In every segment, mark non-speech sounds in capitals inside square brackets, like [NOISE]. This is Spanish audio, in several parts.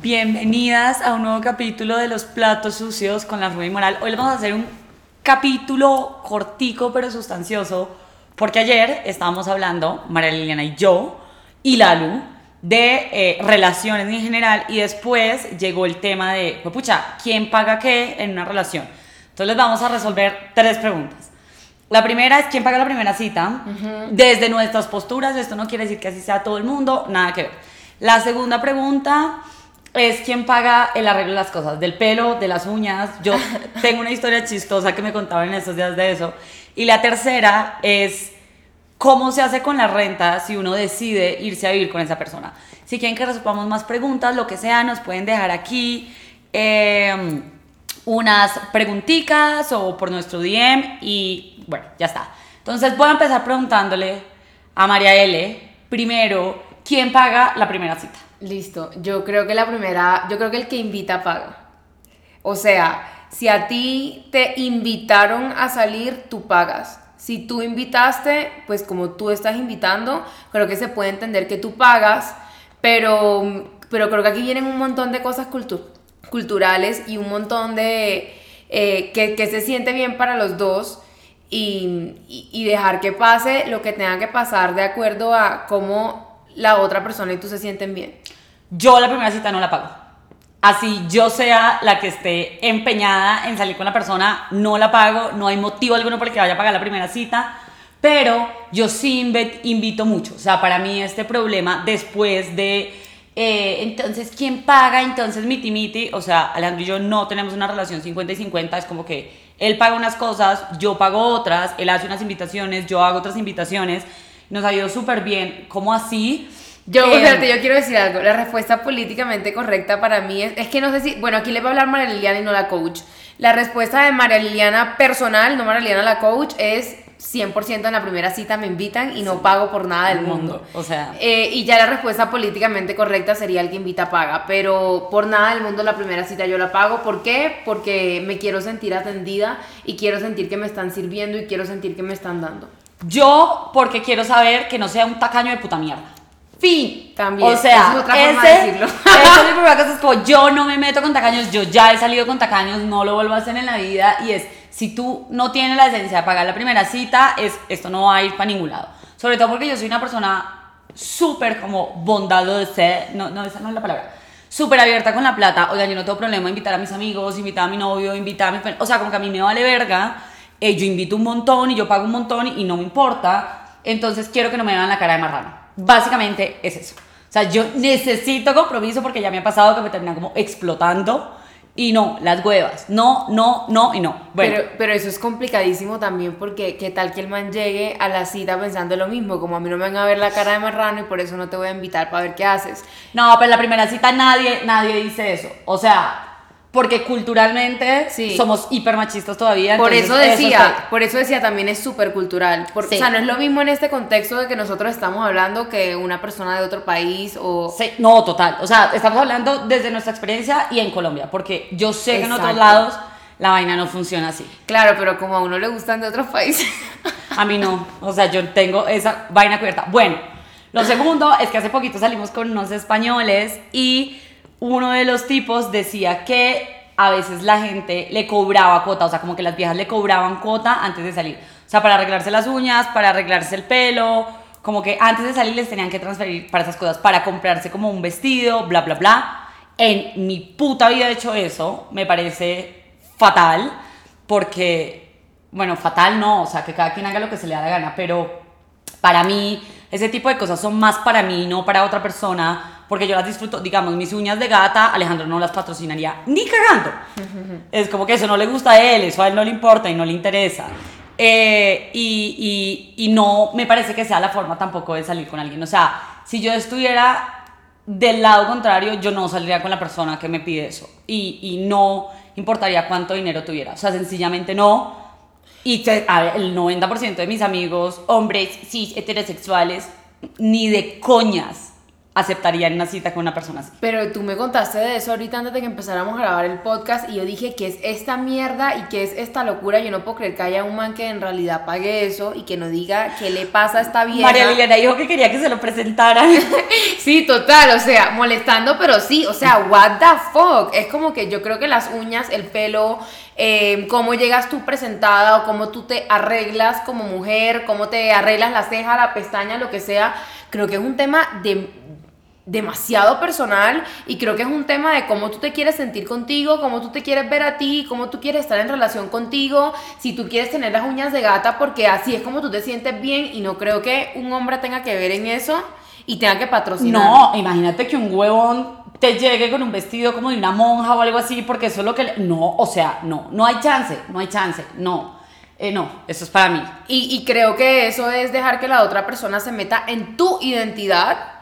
Bienvenidas a un nuevo capítulo de Los Platos Sucios con la Rubí Moral. Hoy les vamos a hacer un capítulo cortico pero sustancioso porque ayer estábamos hablando, María Liliana y yo, y Lalu, de eh, relaciones en general y después llegó el tema de, pues, pucha, ¿quién paga qué en una relación? Entonces les vamos a resolver tres preguntas. La primera es quién paga la primera cita. Desde nuestras posturas, esto no quiere decir que así sea todo el mundo, nada que ver. La segunda pregunta es quién paga el arreglo de las cosas, del pelo, de las uñas. Yo [LAUGHS] tengo una historia chistosa que me contaban en estos días de eso. Y la tercera es cómo se hace con la renta si uno decide irse a vivir con esa persona. Si quieren que resolvamos más preguntas, lo que sea, nos pueden dejar aquí em, unas preguntitas o por nuestro DM y bueno, ya está. Entonces voy a empezar preguntándole a María L. Primero, ¿quién paga la primera cita? Listo, yo creo que la primera, yo creo que el que invita paga. O sea, si a ti te invitaron a salir, tú pagas. Si tú invitaste, pues como tú estás invitando, creo que se puede entender que tú pagas, pero, pero creo que aquí vienen un montón de cosas culturales y un montón de... Eh, que, se siente bien para los dos y dejar que pase lo que tenga que pasar de acuerdo a cómo la otra persona y tú se sienten bien. Yo la primera cita no la pago. Así yo sea la que esté empeñada en salir con la persona, no la pago, no hay motivo alguno por el que vaya a pagar la primera cita, pero yo sí invito mucho. O sea, para mí este problema después de, eh, entonces, ¿quién paga? Entonces, miti miti. O sea, Alejandro y yo no tenemos una relación 50 y 50, es como que él paga unas cosas, yo pago otras, él hace unas invitaciones, yo hago otras invitaciones nos ha ido súper bien. ¿Cómo así? Yo, eh, yo quiero decir algo. La respuesta políticamente correcta para mí es, es que no sé si, bueno, aquí le va a hablar María Liliana y no la coach. La respuesta de María Liliana personal, no María Liliana la coach, es 100% en la primera cita me invitan y no pago por nada del mundo. O sea. Eh, y ya la respuesta políticamente correcta sería el que invita paga. Pero por nada del mundo la primera cita yo la pago. ¿Por qué? Porque me quiero sentir atendida y quiero sentir que me están sirviendo y quiero sentir que me están dando. Yo, porque quiero saber que no sea un tacaño de puta mierda. Fin. También. O sea, es otra forma ese, de decirlo. [LAUGHS] es [LAUGHS] es como yo no me meto con tacaños, yo ya he salido con tacaños, no lo vuelvo a hacer en la vida. Y es, si tú no tienes la esencia de pagar la primera cita, es, esto no va a ir para ningún lado. Sobre todo porque yo soy una persona súper como bondadosa, no, no, esa no es la palabra. Súper abierta con la plata. Oigan, yo no tengo problema invitar a mis amigos, invitar a mi novio, invitar a mi... O sea, como que a mí me vale verga eh, yo invito un montón y yo pago un montón y, no me importa, entonces quiero que no me vean la cara de marrano. Básicamente es eso. O sea, yo necesito compromiso porque ya me ha pasado que me terminan como explotando. Y no, las huevas. No, no, no y no. Bueno. Pero, pero eso es complicadísimo también porque qué tal que el man llegue a la cita pensando lo mismo, como a mí no me van a ver la cara de marrano y por eso no te voy a invitar para ver qué haces. No, pero en la primera cita nadie, nadie dice eso. O sea, porque culturalmente somos hiper machistas todavía. Por eso decía, por eso decía también es súper cultural. O sea, no es lo mismo en este contexto de que nosotros estamos hablando que una persona de otro país o... Sí, no, total. O sea, estamos hablando desde nuestra experiencia y en Colombia, porque yo sé que en otros lados la vaina no funciona así. Claro, pero como a uno le gustan de otros países. a mí no. O sea, yo tengo esa vaina cubierta. Bueno, lo segundo es que hace poquito salimos con unos españoles y uno de los tipos decía que a veces la gente le cobraba cuota, o sea, como que las viejas le cobraban cuota antes de salir. O sea, para arreglarse las uñas, para arreglarse el pelo, como que antes de salir les tenían que transferir para esas cosas, para comprarse como un vestido, bla, bla, bla. En mi puta vida he hecho eso, me parece fatal, porque, bueno, fatal no, o sea, que cada quien haga lo que se le da la gana, pero para mí ese tipo de cosas son más para mí, no para otra persona porque yo las disfruto, digamos, mis uñas de gata, Alejandro no las patrocinaría ni cagando. Es como que eso no le gusta a él, eso a él no le importa y no le interesa. Eh, y, y, y, no me parece que sea la forma tampoco de salir con alguien. O sea, si yo estuviera del lado contrario, yo no saldría con la persona que me pide eso. Y, y no importaría cuánto dinero tuviera. O sea, sencillamente no. Y a ver, el 90% de mis amigos, hombres, cis, heterosexuales, ni de coñas aceptaría en una cita con una persona así. Pero tú me contaste de eso ahorita antes de que empezáramos a grabar el podcast y yo dije que es esta mierda y que es esta locura. Yo no puedo creer que haya un man que en realidad pague eso y que nos diga qué le pasa a esta vieja. María Liliana dijo que quería que se lo presentaran. [LAUGHS] sí, total, o sea, molestando, pero sí, o sea, what the fuck. Es como que yo creo que las uñas, el pelo, eh, cómo llegas tú presentada o cómo tú te arreglas como mujer, cómo te arreglas la ceja, la pestaña, lo que sea, creo que es un tema de demasiado personal y creo que es un tema de cómo tú te quieres sentir contigo, cómo tú te quieres ver a ti, cómo tú quieres estar en relación contigo, si tú quieres tener las uñas de gata porque así es como tú te sientes bien y no creo que un hombre tenga que ver en eso y tenga que patrocinar. No, imagínate que un huevón te llegue con un vestido como de una monja o algo así porque eso es lo que... No, o sea, no, no hay chance, no hay chance, no. Eh, no, eso es para mí. Y, y creo que eso es dejar que la otra persona se meta en tu identidad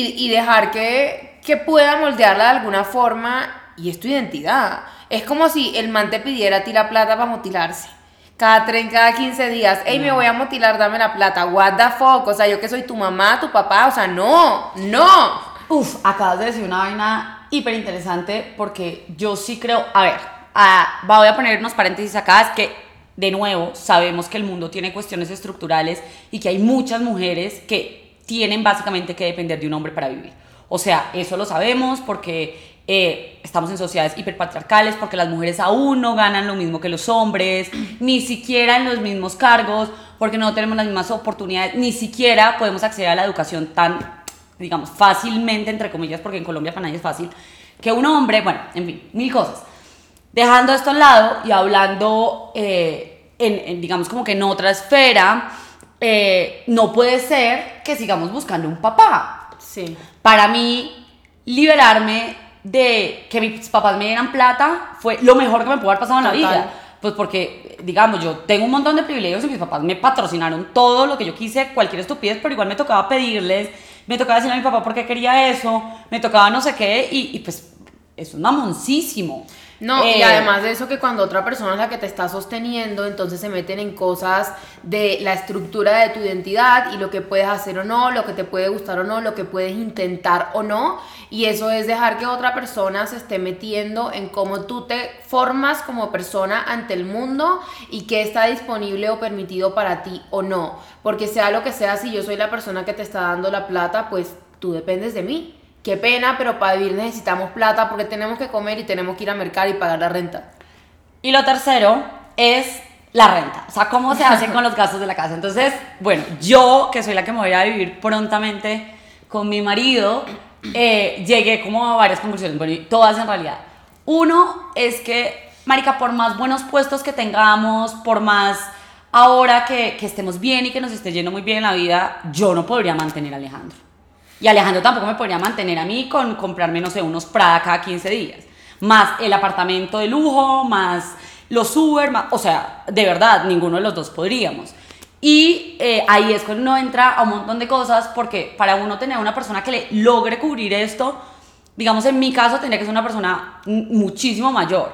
y, dejar que, que pueda moldearla de alguna forma y es tu identidad. Es como si el man te pidiera a ti la plata para mutilarse. Cada, tren, cada 15 días, hey, me voy a mutilar, dame la plata. What the fuck? O sea, yo que soy tu mamá, tu papá, o sea, no, no. Uf, acabas de decir una vaina hiper interesante porque yo sí creo, a ver, a, voy a poner unos paréntesis acá, es que de nuevo sabemos que el mundo tiene cuestiones estructurales y que hay muchas mujeres que tienen básicamente que depender de un hombre para vivir. O sea, eso lo sabemos porque eh, estamos en sociedades hiperpatriarcales, porque las mujeres aún no ganan lo mismo que los hombres, [CLEARS THROAT] ni siquiera en los mismos cargos, porque no tenemos las mismas oportunidades, ni siquiera podemos acceder a la educación tan, digamos, fácilmente, entre comillas, porque en Colombia para nadie es fácil, que un hombre, bueno, en fin, mil cosas. Dejando esto a un lado y hablando, eh, digamos, como que en otra esfera, eh, no puede ser que sigamos buscando un papá. Sí. Para mí, liberarme de que mis papás me dieran plata fue lo mejor que me pudo haber pasado en la vida. Pues porque, digamos, yo tengo un montón de privilegios y mis papás me patrocinaron todo lo que yo quise, cualquier estupidez, pero igual me tocaba pedirles, me tocaba decirle a mi papá por qué quería eso, me tocaba no sé qué, y, y pues es un mamoncísimo. No, y eh, además de eso que cuando otra persona es la que te está sosteniendo, entonces se meten en cosas de la estructura de tu identidad y lo que puedes hacer o no, lo que te puede gustar o no, lo que puedes intentar o no. Y eso es dejar que otra persona se esté metiendo en cómo tú te formas como persona ante el mundo y qué está disponible o permitido para ti o no. Porque sea lo que sea, si yo soy la persona que te está dando la plata, pues tú dependes de mí. Qué pena, pero para vivir necesitamos plata porque tenemos que comer y tenemos que ir a mercar y pagar la renta. Y lo tercero es la renta, o sea, cómo se hace con los gastos de la casa. Entonces, bueno, yo, que soy la que me voy a vivir prontamente con mi marido, eh, llegué como a varias conclusiones, bueno, todas en realidad. Uno es que, Marica, por más buenos puestos que tengamos, por más ahora que, que estemos bien y que nos esté yendo muy bien en la vida, yo no podría mantener a Alejandro. Y Alejandro tampoco me podría mantener a mí con comprarme, no sé, unos Prada cada 15 días. Más el apartamento de lujo, más los Uber, más, o sea, de verdad, ninguno de los dos podríamos. Y eh, ahí es cuando uno entra a un montón de cosas, porque para uno tener una persona que le logre cubrir esto, digamos en mi caso, tendría que ser una persona muchísimo mayor.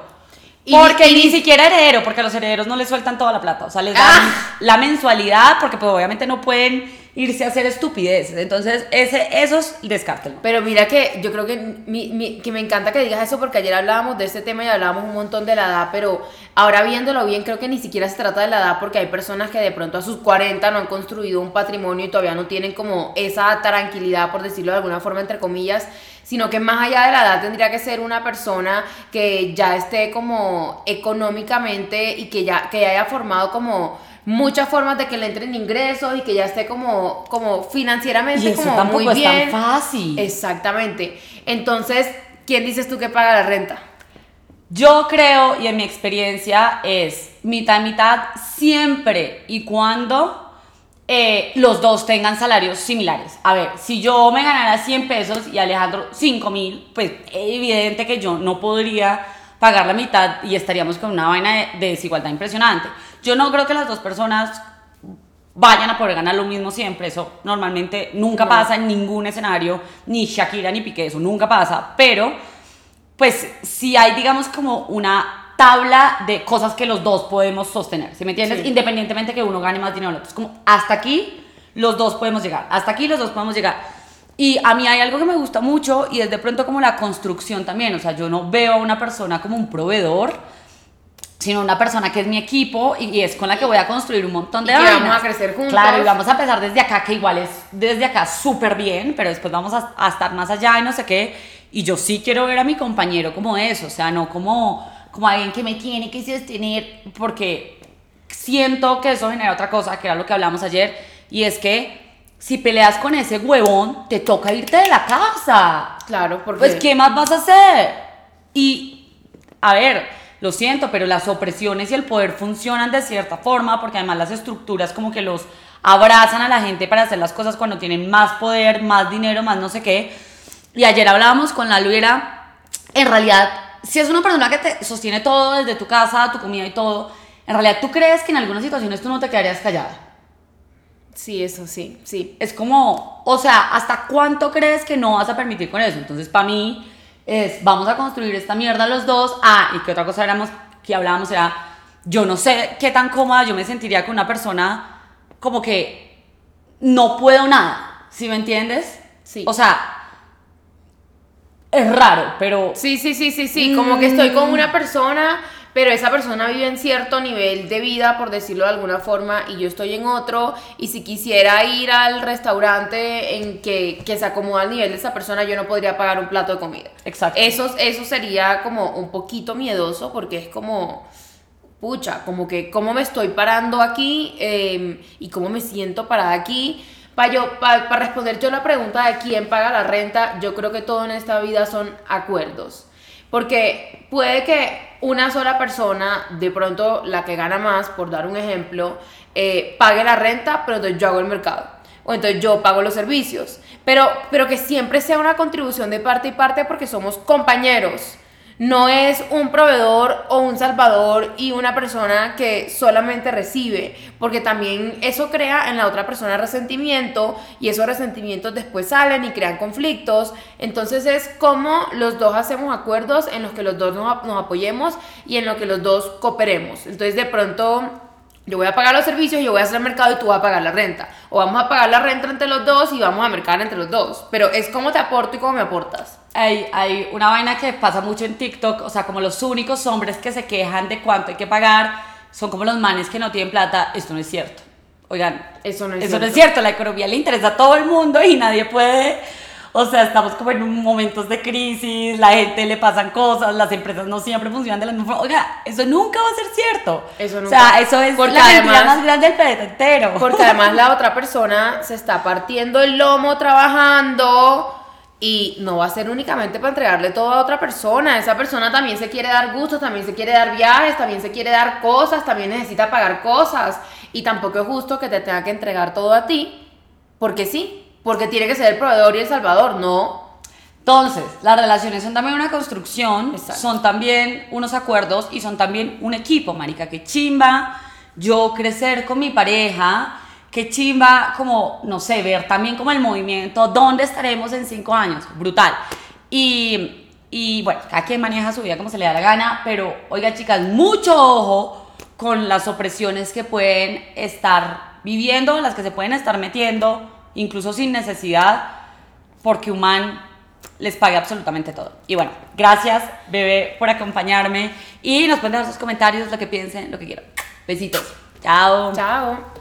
porque ni siquiera heredero, porque a los herederos no les sueltan toda la plata, o sea, les dan ah. la mensualidad, porque pues obviamente no pueden irse a hacer estupideces. Entonces, ese, esos descártelo. Pero mira que yo creo que, que me encanta que digas eso porque ayer hablábamos de este tema y hablábamos un montón de la edad, pero ahora viéndolo bien, creo que ni siquiera se trata de la edad porque hay personas que de pronto a sus 40 no han construido un patrimonio y todavía no tienen como esa tranquilidad, por decirlo de alguna forma, entre comillas sino que más allá de la edad tendría que ser una persona que ya esté como económicamente y que ya que haya formado como muchas formas de que le entren ingresos y que ya esté como, como financieramente como muy bien. Es tan fácil. Exactamente. Entonces, ¿quién dices tú que paga la renta? Yo creo, y en mi experiencia, es mitad mitad siempre y cuando eh, los dos tengan salarios similares. A ver, si yo me ganara 100 pesos y Alejandro 5 mil, pues es evidente que yo no podría pagar la mitad y estaríamos con una vaina de desigualdad impresionante. Yo no creo que las dos personas vayan a poder ganar lo mismo siempre. Eso normalmente nunca pasa en ningún escenario, ni Shakira ni Piqué, eso nunca pasa. Pero, pues, si hay, digamos, como una tabla de cosas que los dos podemos sostener, ¿sí me entiendes? Independientemente que uno gane más dinero o otro. Es como, hasta aquí los dos podemos llegar, hasta aquí los dos podemos llegar. Y a mí hay algo que me gusta mucho y es de pronto como la construcción también. O sea, yo no veo a una persona como un proveedor, sino una persona que es mi equipo y, es con la que voy a construir un montón de Y que vamos a crecer juntos. Claro, y vamos a empezar desde acá, que igual es desde acá súper bien, pero después vamos a, a estar más allá y no sé qué. Y yo sí quiero ver a mi compañero como eso, o sea, no como, como alguien que me tiene que sostener, porque siento que eso genera otra cosa, que era lo que hablamos ayer, y es que si peleas con ese huevón, te toca irte de la casa. Claro, porque... Pues, ¿qué más vas a hacer? Y, a ver, lo siento, pero las opresiones y el poder funcionan de cierta forma, porque además las estructuras como que los abrazan a la gente para hacer las cosas cuando tienen más poder, más dinero, más no sé qué. Y ayer hablábamos con la Luira, en realidad, si es una persona que te sostiene todo desde tu casa, tu comida y todo, en realidad tú crees que en algunas situaciones tú no te quedarías callada. Sí, eso sí, sí. Es como, o sea, ¿hasta cuánto crees que no vas a permitir con eso? Entonces, para mí, es, vamos a construir esta mierda los dos. Ah, y que otra cosa éramos, que hablábamos era, yo no sé qué tan cómoda yo me sentiría con una persona como que no puedo nada, ¿sí me entiendes? Sí. O sea, es raro, pero... Sí, sí, sí, sí, sí. Como que estoy con una persona, pero esa persona vive en cierto nivel de vida, por decirlo de alguna forma, y yo estoy en otro. Y si quisiera ir al restaurante en que, que se acomoda al nivel de esa persona, yo no podría pagar un plato de comida. Exacto. Eso, eso sería como un poquito miedoso, porque es como. Pucha, como que cómo me estoy parando aquí eh, y cómo me siento parada aquí. Para yo, para responder yo la pregunta de quién paga la renta, yo creo que todo en esta vida son acuerdos. Porque puede que una sola persona, de pronto la que gana más, por dar un ejemplo, eh, pague la renta, pero entonces yo hago el mercado. O entonces yo pago los servicios. Pero, pero que siempre sea una contribución de parte y parte porque somos compañeros. No es un proveedor o un salvador y una persona que solamente recibe, porque también eso crea en la otra persona resentimiento y esos resentimientos después salen y crean conflictos. Entonces es como los dos hacemos acuerdos en los que los dos nos, nos apoyemos y en los que los dos cooperemos. Entonces de pronto yo voy a pagar los servicios, yo voy a hacer el mercado y tú vas a pagar la renta. O vamos a pagar la renta entre los dos y vamos a mercar entre los dos. Pero es como te aporto y cómo me aportas. Hay, hay una vaina que pasa mucho en TikTok, o sea, como los únicos hombres que se quejan de cuánto hay que pagar son como los manes que no tienen plata. Esto no es cierto. Oigan, Eso no es eso cierto. no es cierto. La economía le interesa a todo el mundo y nadie puede. O sea, estamos como en momentos de crisis, la gente le pasan cosas, las empresas no siempre funcionan de la misma forma. Oiga, eso nunca va a ser cierto. Eso O nunca. sea, eso es Porque la además- más grande del planeta entero. Porque además la otra persona se está partiendo el lomo trabajando y no va a ser únicamente para entregarle todo a otra persona. Esa persona también se quiere dar gustos, también se quiere dar viajes, también se quiere dar cosas, también necesita pagar cosas. Y tampoco es justo que te tenga que entregar todo a ti, porque sí, porque tiene que ser el proveedor y el salvador, no. Entonces, las relaciones son también una construcción, Exacto. son también unos acuerdos y son también un equipo, marica. Que chimba yo crecer con mi pareja, que chimba como, no sé, ver también como el movimiento, dónde estaremos en cinco años, brutal. Y, y bueno, cada quien maneja su vida como se le da la gana, pero oiga chicas, mucho ojo con las opresiones que pueden estar viviendo, las que se pueden estar metiendo, incluso sin necesidad, porque un man les pague absolutamente todo. Y bueno, gracias, bebé, por acompañarme. Y nos pueden dejar sus comentarios, lo que piensen, lo que quieran. Besitos. Chao. Chao.